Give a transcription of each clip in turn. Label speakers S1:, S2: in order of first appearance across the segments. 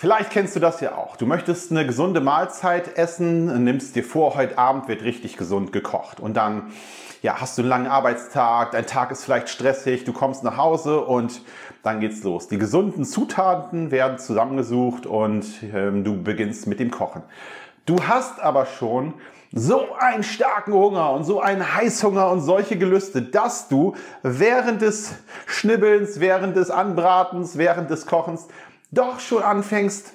S1: Vielleicht kennst du das ja auch. Du möchtest eine gesunde Mahlzeit essen, nimmst dir vor, heute Abend wird richtig gesund gekocht. Und dann ja, hast du einen langen Arbeitstag, dein Tag ist vielleicht stressig, du kommst nach Hause und dann geht's los. Die gesunden Zutaten werden zusammengesucht und ähm, du beginnst mit dem Kochen. Du hast aber schon so einen starken Hunger und so einen Heißhunger und solche Gelüste, dass du während des Schnibbelns, während des Anbratens, während des Kochens doch schon anfängst,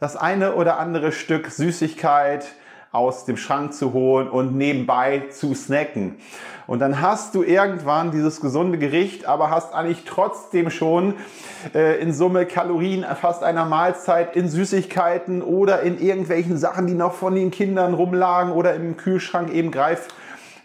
S1: das eine oder andere Stück Süßigkeit aus dem Schrank zu holen und nebenbei zu snacken. Und dann hast du irgendwann dieses gesunde Gericht, aber hast eigentlich trotzdem schon äh, in Summe Kalorien fast einer Mahlzeit in Süßigkeiten oder in irgendwelchen Sachen, die noch von den Kindern rumlagen oder im Kühlschrank eben greif,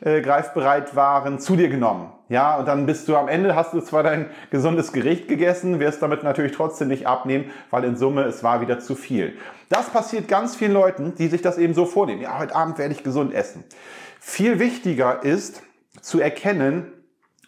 S1: äh, greifbereit waren, zu dir genommen. Ja, und dann bist du am Ende, hast du zwar dein gesundes Gericht gegessen, wirst damit natürlich trotzdem nicht abnehmen, weil in Summe es war wieder zu viel. Das passiert ganz vielen Leuten, die sich das eben so vornehmen. Ja, heute Abend werde ich gesund essen. Viel wichtiger ist zu erkennen,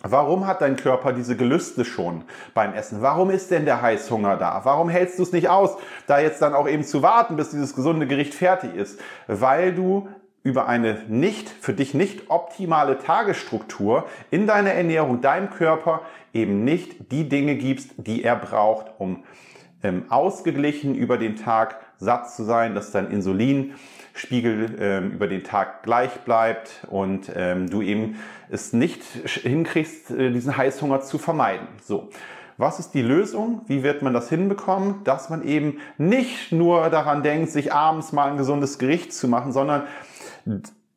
S1: Warum hat dein Körper diese Gelüste schon beim Essen? Warum ist denn der Heißhunger da? Warum hältst du es nicht aus, da jetzt dann auch eben zu warten, bis dieses gesunde Gericht fertig ist? Weil du über eine nicht, für dich nicht optimale Tagesstruktur in deiner Ernährung, deinem Körper eben nicht die Dinge gibst, die er braucht, um ähm, ausgeglichen über den Tag satt zu sein, dass dein Insulinspiegel ähm, über den Tag gleich bleibt und ähm, du eben es nicht hinkriegst, äh, diesen Heißhunger zu vermeiden. So. Was ist die Lösung? Wie wird man das hinbekommen? Dass man eben nicht nur daran denkt, sich abends mal ein gesundes Gericht zu machen, sondern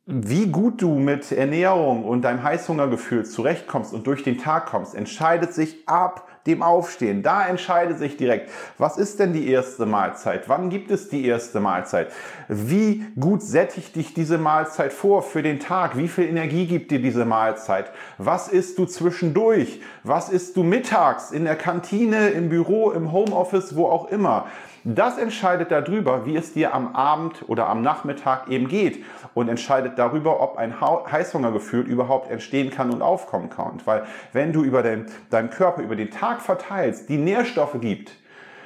S1: wie gut du mit Ernährung und deinem Heißhungergefühl zurechtkommst und durch den Tag kommst, entscheidet sich ab dem Aufstehen. Da entscheidet sich direkt, was ist denn die erste Mahlzeit? Wann gibt es die erste Mahlzeit? Wie gut sättigt dich diese Mahlzeit vor für den Tag? Wie viel Energie gibt dir diese Mahlzeit? Was isst du zwischendurch? Was isst du mittags in der Kantine, im Büro, im Homeoffice, wo auch immer? Das entscheidet darüber, wie es dir am Abend oder am Nachmittag eben geht und entscheidet darüber, ob ein Heißhungergefühl überhaupt entstehen kann und aufkommen kann. Weil wenn du über den, Körper über den Tag verteilst, die Nährstoffe gibt,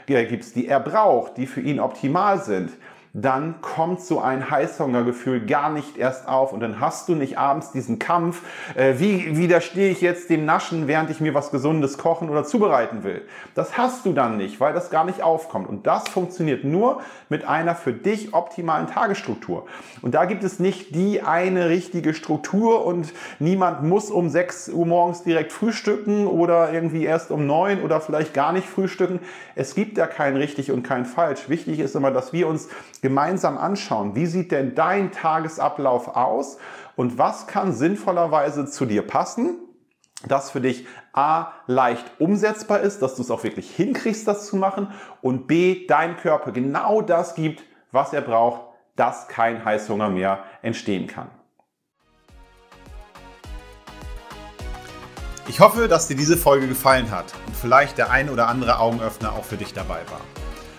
S1: die, gibst, die er braucht, die für ihn optimal sind, dann kommt so ein Heißhungergefühl gar nicht erst auf und dann hast du nicht abends diesen Kampf, äh, wie widerstehe ich jetzt dem Naschen, während ich mir was Gesundes kochen oder zubereiten will. Das hast du dann nicht, weil das gar nicht aufkommt und das funktioniert nur mit einer für dich optimalen Tagesstruktur. Und da gibt es nicht die eine richtige Struktur und niemand muss um 6 Uhr morgens direkt frühstücken oder irgendwie erst um 9 oder vielleicht gar nicht frühstücken. Es gibt da kein richtig und kein falsch. Wichtig ist immer, dass wir uns gemeinsam anschauen, wie sieht denn dein Tagesablauf aus und was kann sinnvollerweise zu dir passen, das für dich A leicht umsetzbar ist, dass du es auch wirklich hinkriegst, das zu machen und B dein Körper genau das gibt, was er braucht, dass kein Heißhunger mehr entstehen kann. Ich hoffe, dass dir diese Folge gefallen hat und vielleicht der ein oder andere Augenöffner auch für dich dabei war.